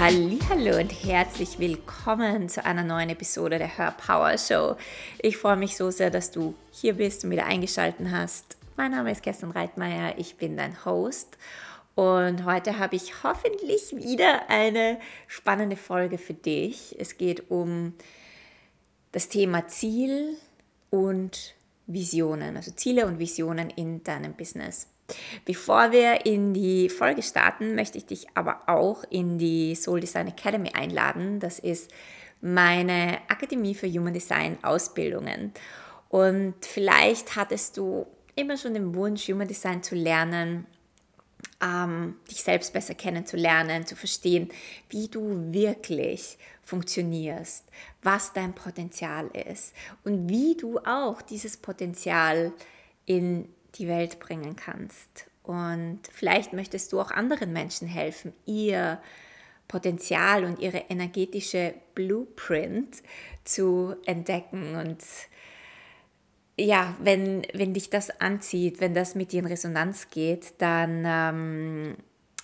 Hallo und herzlich willkommen zu einer neuen Episode der Her Power Show. Ich freue mich so sehr, dass du hier bist und wieder eingeschaltet hast. Mein Name ist Kerstin Reitmeier, ich bin dein Host und heute habe ich hoffentlich wieder eine spannende Folge für dich. Es geht um das Thema Ziel und Visionen, also Ziele und Visionen in deinem Business. Bevor wir in die Folge starten, möchte ich dich aber auch in die Soul Design Academy einladen. Das ist meine Akademie für Human Design Ausbildungen. Und vielleicht hattest du immer schon den Wunsch, Human Design zu lernen, ähm, dich selbst besser kennenzulernen, zu verstehen, wie du wirklich funktionierst, was dein Potenzial ist und wie du auch dieses Potenzial in die Welt bringen kannst. Und vielleicht möchtest du auch anderen Menschen helfen, ihr Potenzial und ihre energetische Blueprint zu entdecken. Und ja, wenn, wenn dich das anzieht, wenn das mit dir in Resonanz geht, dann ähm,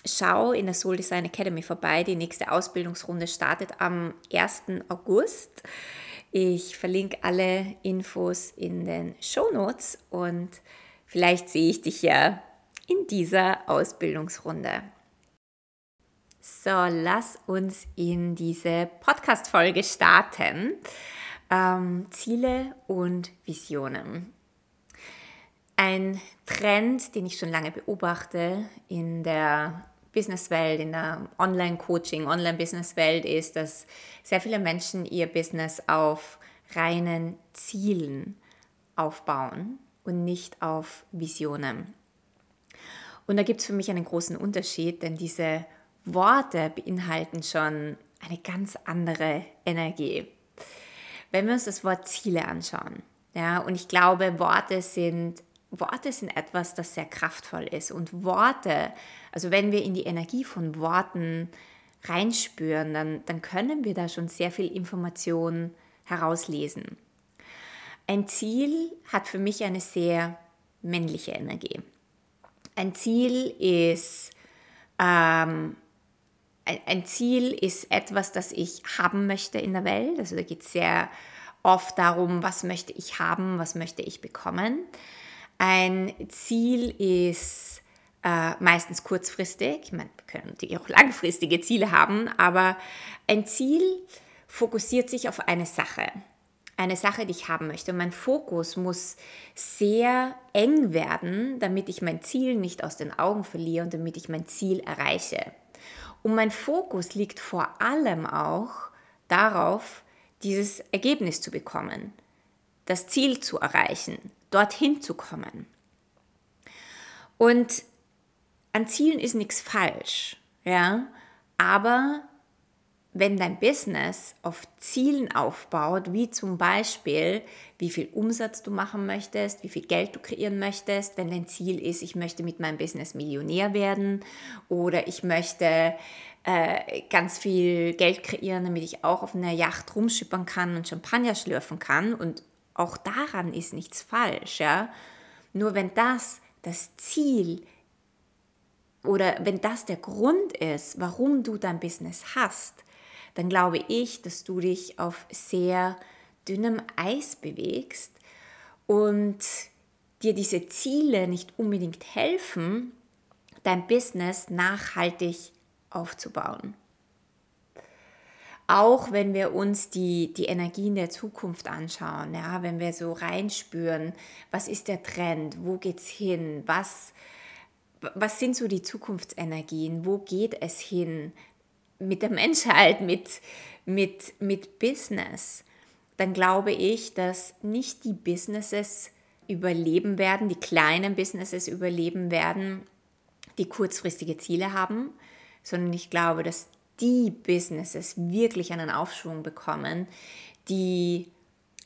schau in der Soul Design Academy vorbei. Die nächste Ausbildungsrunde startet am 1. August. Ich verlinke alle Infos in den Show Notes und Vielleicht sehe ich dich ja in dieser Ausbildungsrunde. So, lass uns in diese Podcast-Folge starten. Ähm, Ziele und Visionen. Ein Trend, den ich schon lange beobachte in der Businesswelt, in der Online-Coaching, Online-Business-Welt ist, dass sehr viele Menschen ihr Business auf reinen Zielen aufbauen und nicht auf Visionen. Und da gibt es für mich einen großen Unterschied, denn diese Worte beinhalten schon eine ganz andere Energie. Wenn wir uns das Wort Ziele anschauen, ja, und ich glaube, Worte sind, Worte sind etwas, das sehr kraftvoll ist. Und Worte, also wenn wir in die Energie von Worten reinspüren, dann, dann können wir da schon sehr viel Information herauslesen. Ein Ziel hat für mich eine sehr männliche Energie. Ein Ziel ist ähm, ein Ziel ist etwas, das ich haben möchte in der Welt. Also da geht es sehr oft darum, was möchte ich haben, was möchte ich bekommen. Ein Ziel ist äh, meistens kurzfristig. Ich meine, wir können natürlich auch langfristige Ziele haben, aber ein Ziel fokussiert sich auf eine Sache eine Sache, die ich haben möchte. Und mein Fokus muss sehr eng werden, damit ich mein Ziel nicht aus den Augen verliere und damit ich mein Ziel erreiche. Und mein Fokus liegt vor allem auch darauf, dieses Ergebnis zu bekommen, das Ziel zu erreichen, dorthin zu kommen. Und an Zielen ist nichts falsch, ja, aber wenn dein Business auf Zielen aufbaut, wie zum Beispiel, wie viel Umsatz du machen möchtest, wie viel Geld du kreieren möchtest, wenn dein Ziel ist, ich möchte mit meinem Business Millionär werden oder ich möchte äh, ganz viel Geld kreieren, damit ich auch auf einer Yacht rumschippern kann und Champagner schlürfen kann und auch daran ist nichts falsch, ja. Nur wenn das das Ziel oder wenn das der Grund ist, warum du dein Business hast, dann glaube ich, dass du dich auf sehr dünnem Eis bewegst und dir diese Ziele nicht unbedingt helfen, dein Business nachhaltig aufzubauen. Auch wenn wir uns die, die Energien der Zukunft anschauen, ja, wenn wir so reinspüren, was ist der Trend, wo geht es hin, was, was sind so die Zukunftsenergien, wo geht es hin, mit der Menschheit, mit, mit, mit Business, dann glaube ich, dass nicht die Businesses überleben werden, die kleinen Businesses überleben werden, die kurzfristige Ziele haben, sondern ich glaube, dass die Businesses wirklich einen Aufschwung bekommen, die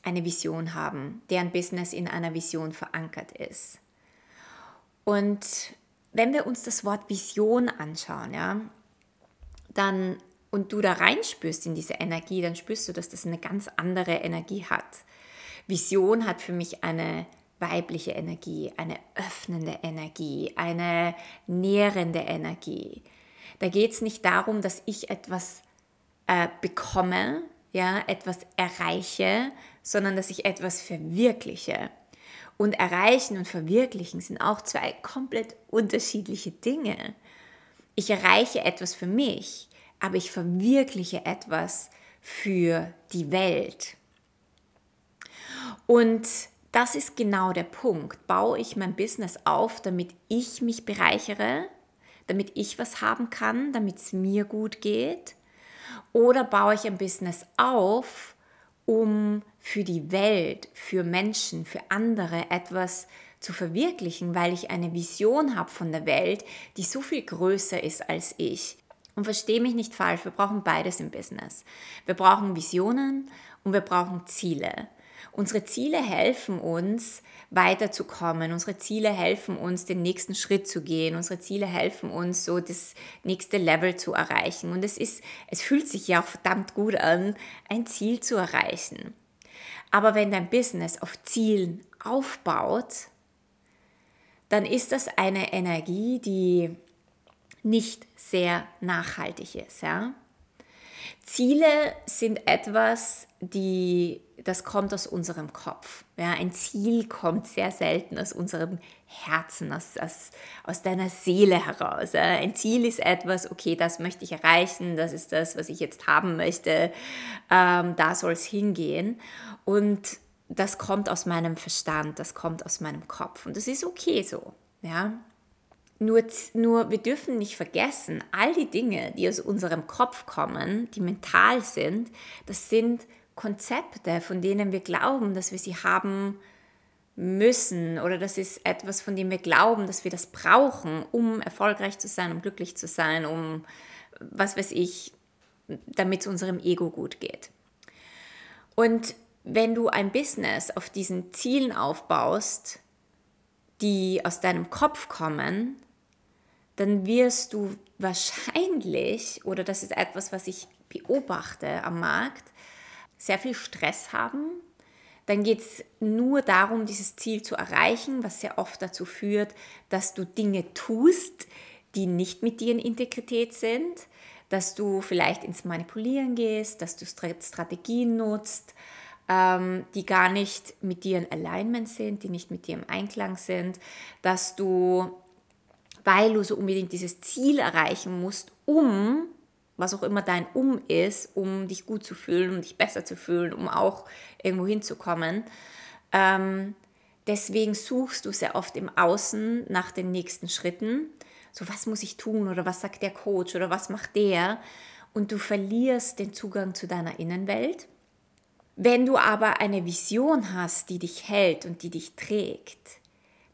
eine Vision haben, deren Business in einer Vision verankert ist. Und wenn wir uns das Wort Vision anschauen, ja, dann und du da reinspürst in diese Energie, dann spürst du, dass das eine ganz andere Energie hat. Vision hat für mich eine weibliche Energie, eine öffnende Energie, eine nährende Energie. Da geht es nicht darum, dass ich etwas äh, bekomme, ja, etwas erreiche, sondern dass ich etwas verwirkliche. Und erreichen und verwirklichen sind auch zwei komplett unterschiedliche Dinge. Ich erreiche etwas für mich, aber ich verwirkliche etwas für die Welt. Und das ist genau der Punkt. Baue ich mein Business auf, damit ich mich bereichere, damit ich was haben kann, damit es mir gut geht? Oder baue ich ein Business auf, um für die Welt, für Menschen, für andere etwas zu verwirklichen, weil ich eine Vision habe von der Welt, die so viel größer ist als ich. Und verstehe mich nicht falsch, wir brauchen beides im Business. Wir brauchen Visionen und wir brauchen Ziele. Unsere Ziele helfen uns, weiterzukommen. Unsere Ziele helfen uns, den nächsten Schritt zu gehen. Unsere Ziele helfen uns, so das nächste Level zu erreichen. Und es ist, es fühlt sich ja auch verdammt gut an, ein Ziel zu erreichen. Aber wenn dein Business auf Zielen aufbaut, dann ist das eine Energie, die nicht sehr nachhaltig ist. Ja? Ziele sind etwas, die, das kommt aus unserem Kopf. Ja, ein Ziel kommt sehr selten aus unserem Herzen, aus, aus, aus deiner Seele heraus. Ja. Ein Ziel ist etwas, okay, das möchte ich erreichen, das ist das, was ich jetzt haben möchte, ähm, da soll es hingehen. Und das kommt aus meinem Verstand, das kommt aus meinem Kopf. Und das ist okay so. Ja. Nur, nur wir dürfen nicht vergessen, all die Dinge, die aus unserem Kopf kommen, die mental sind, das sind Konzepte, von denen wir glauben, dass wir sie haben müssen oder das ist etwas, von dem wir glauben, dass wir das brauchen, um erfolgreich zu sein, um glücklich zu sein, um was weiß ich, damit es unserem Ego gut geht. Und wenn du ein Business auf diesen Zielen aufbaust, die aus deinem Kopf kommen, dann wirst du wahrscheinlich, oder das ist etwas, was ich beobachte am Markt, sehr viel Stress haben. Dann geht es nur darum, dieses Ziel zu erreichen, was sehr oft dazu führt, dass du Dinge tust, die nicht mit dir in Integrität sind, dass du vielleicht ins Manipulieren gehst, dass du Strategien nutzt, ähm, die gar nicht mit dir in Alignment sind, die nicht mit dir im Einklang sind, dass du weil du so unbedingt dieses Ziel erreichen musst, um, was auch immer dein Um ist, um dich gut zu fühlen, um dich besser zu fühlen, um auch irgendwo hinzukommen. Ähm, deswegen suchst du sehr oft im Außen nach den nächsten Schritten. So, was muss ich tun oder was sagt der Coach oder was macht der? Und du verlierst den Zugang zu deiner Innenwelt. Wenn du aber eine Vision hast, die dich hält und die dich trägt,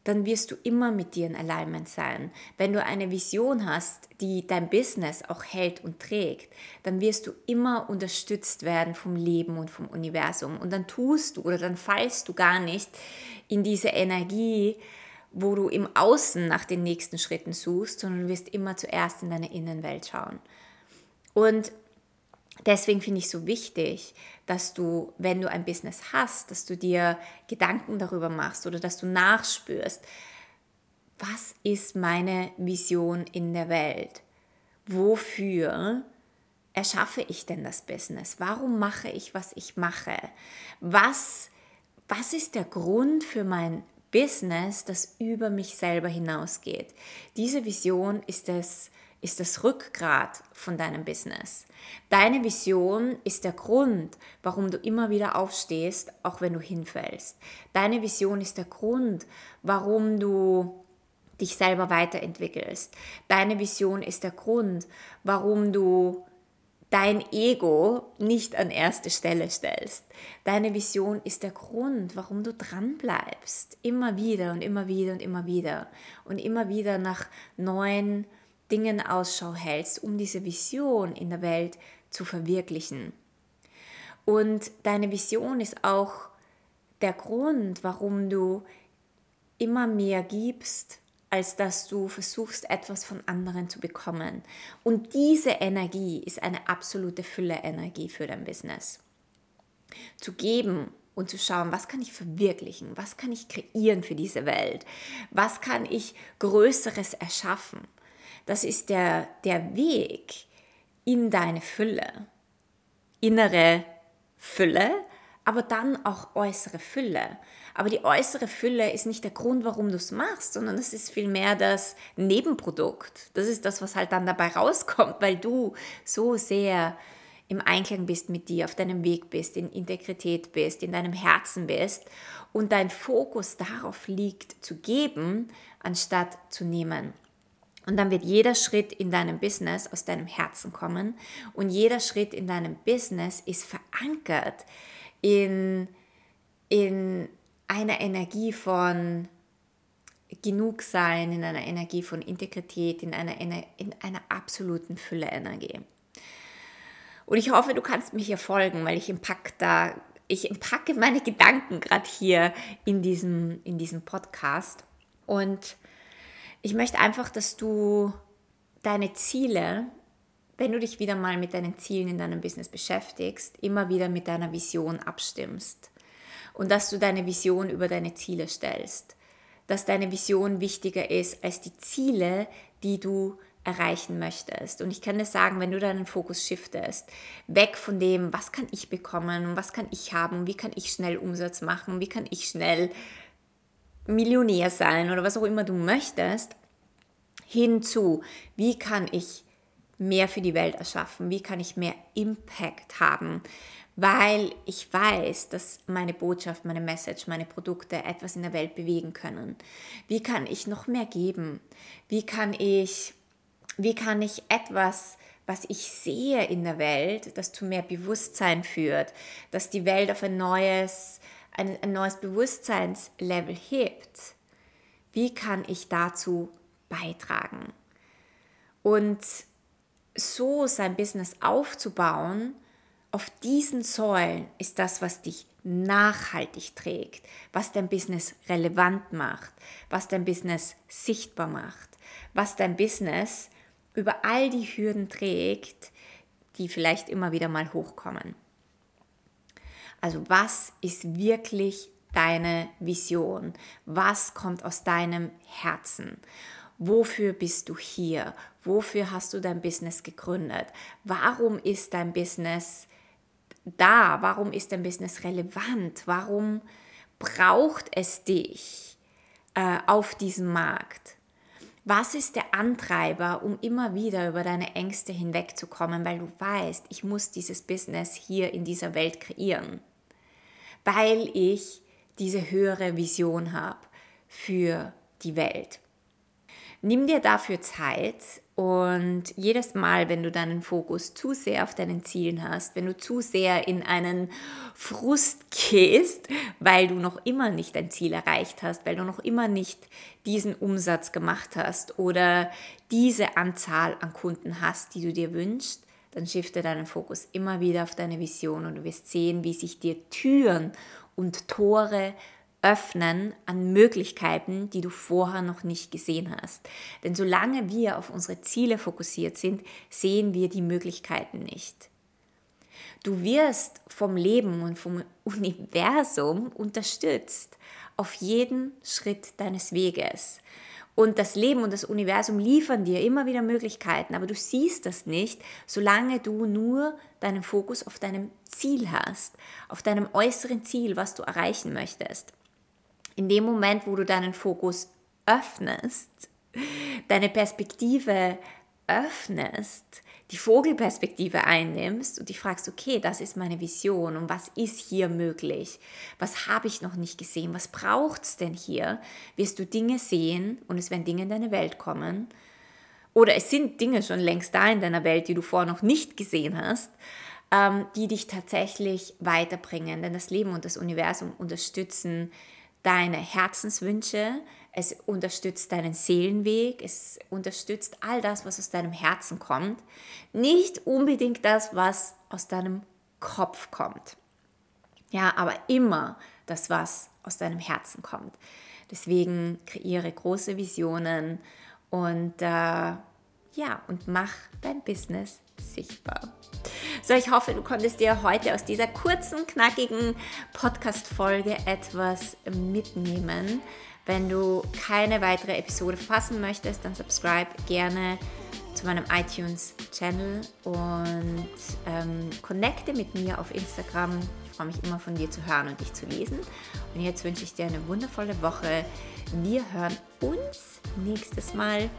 dann wirst du immer mit dir in Alignment sein. Wenn du eine Vision hast, die dein Business auch hält und trägt, dann wirst du immer unterstützt werden vom Leben und vom Universum. Und dann tust du oder dann fallst du gar nicht in diese Energie, wo du im Außen nach den nächsten Schritten suchst, sondern du wirst immer zuerst in deine Innenwelt schauen. Und deswegen finde ich so wichtig, dass du, wenn du ein Business hast, dass du dir Gedanken darüber machst oder dass du nachspürst, was ist meine Vision in der Welt? Wofür erschaffe ich denn das Business? Warum mache ich, was ich mache? Was, was ist der Grund für mein Business, das über mich selber hinausgeht? Diese Vision ist es, ist das Rückgrat von deinem Business. Deine Vision ist der Grund, warum du immer wieder aufstehst, auch wenn du hinfällst. Deine Vision ist der Grund, warum du dich selber weiterentwickelst. Deine Vision ist der Grund, warum du dein Ego nicht an erste Stelle stellst. Deine Vision ist der Grund, warum du dran bleibst. Immer wieder und immer wieder und immer wieder. Und immer wieder nach neuen Dingen Ausschau hältst, um diese Vision in der Welt zu verwirklichen. Und deine Vision ist auch der Grund, warum du immer mehr gibst, als dass du versuchst, etwas von anderen zu bekommen. Und diese Energie ist eine absolute Fülle-Energie für dein Business. Zu geben und zu schauen, was kann ich verwirklichen, was kann ich kreieren für diese Welt, was kann ich Größeres erschaffen. Das ist der, der Weg in deine Fülle. Innere Fülle, aber dann auch äußere Fülle. Aber die äußere Fülle ist nicht der Grund, warum du es machst, sondern es ist vielmehr das Nebenprodukt. Das ist das, was halt dann dabei rauskommt, weil du so sehr im Einklang bist mit dir, auf deinem Weg bist, in Integrität bist, in deinem Herzen bist und dein Fokus darauf liegt, zu geben, anstatt zu nehmen. Und dann wird jeder Schritt in deinem Business aus deinem Herzen kommen und jeder Schritt in deinem Business ist verankert in, in einer Energie von genug sein, in einer Energie von Integrität, in einer, in einer absoluten Fülle-Energie. Und ich hoffe, du kannst mich hier folgen, weil ich empacke da, ich empacke meine Gedanken gerade hier in diesem, in diesem Podcast. Und ich möchte einfach, dass du deine Ziele, wenn du dich wieder mal mit deinen Zielen in deinem Business beschäftigst, immer wieder mit deiner Vision abstimmst. Und dass du deine Vision über deine Ziele stellst. Dass deine Vision wichtiger ist als die Ziele, die du erreichen möchtest. Und ich kann dir sagen, wenn du deinen Fokus shiftest, weg von dem, was kann ich bekommen, was kann ich haben, wie kann ich schnell Umsatz machen, wie kann ich schnell Millionär sein oder was auch immer du möchtest, hinzu, wie kann ich mehr für die Welt erschaffen, wie kann ich mehr Impact haben, weil ich weiß, dass meine Botschaft, meine Message, meine Produkte etwas in der Welt bewegen können. Wie kann ich noch mehr geben? Wie kann ich wie kann ich etwas, was ich sehe in der Welt, das zu mehr Bewusstsein führt, das die Welt auf ein neues, ein, ein neues Bewusstseinslevel hebt, wie kann ich dazu beitragen? Und so sein Business aufzubauen, auf diesen Säulen ist das, was dich nachhaltig trägt, was dein Business relevant macht, was dein Business sichtbar macht, was dein Business über all die Hürden trägt, die vielleicht immer wieder mal hochkommen. Also was ist wirklich deine Vision? Was kommt aus deinem Herzen? Wofür bist du hier? Wofür hast du dein Business gegründet? Warum ist dein Business da? Warum ist dein Business relevant? Warum braucht es dich äh, auf diesem Markt? Was ist der Antreiber, um immer wieder über deine Ängste hinwegzukommen, weil du weißt, ich muss dieses Business hier in dieser Welt kreieren, weil ich diese höhere Vision habe für die Welt. Nimm dir dafür Zeit und jedes Mal, wenn du deinen Fokus zu sehr auf deinen Zielen hast, wenn du zu sehr in einen Frust gehst, weil du noch immer nicht dein Ziel erreicht hast, weil du noch immer nicht diesen Umsatz gemacht hast oder diese Anzahl an Kunden hast, die du dir wünschst, dann shifte deinen Fokus immer wieder auf deine Vision und du wirst sehen, wie sich dir Türen und Tore öffnen an Möglichkeiten, die du vorher noch nicht gesehen hast. Denn solange wir auf unsere Ziele fokussiert sind, sehen wir die Möglichkeiten nicht. Du wirst vom Leben und vom Universum unterstützt auf jeden Schritt deines Weges. Und das Leben und das Universum liefern dir immer wieder Möglichkeiten, aber du siehst das nicht, solange du nur deinen Fokus auf deinem Ziel hast, auf deinem äußeren Ziel, was du erreichen möchtest. In dem Moment, wo du deinen Fokus öffnest, deine Perspektive öffnest, die Vogelperspektive einnimmst und dich fragst, okay, das ist meine Vision und was ist hier möglich? Was habe ich noch nicht gesehen? Was braucht es denn hier? Wirst du Dinge sehen und es werden Dinge in deine Welt kommen. Oder es sind Dinge schon längst da in deiner Welt, die du vorher noch nicht gesehen hast, ähm, die dich tatsächlich weiterbringen. Denn das Leben und das Universum unterstützen deine Herzenswünsche, es unterstützt deinen Seelenweg, es unterstützt all das, was aus deinem Herzen kommt, nicht unbedingt das, was aus deinem Kopf kommt. Ja, aber immer das, was aus deinem Herzen kommt. Deswegen kreiere große Visionen und äh, ja, und mach dein Business sichtbar. So, ich hoffe, du konntest dir heute aus dieser kurzen, knackigen Podcast-Folge etwas mitnehmen, Wenn du keine weitere Episode verpassen möchtest, dann subscribe gerne zu meinem iTunes-Channel und ähm, connecte mit mir auf Instagram. Ich freue mich immer von dir zu hören und dich zu lesen. Und jetzt wünsche ich dir eine wundervolle Woche. Wir hören uns nächstes Mal.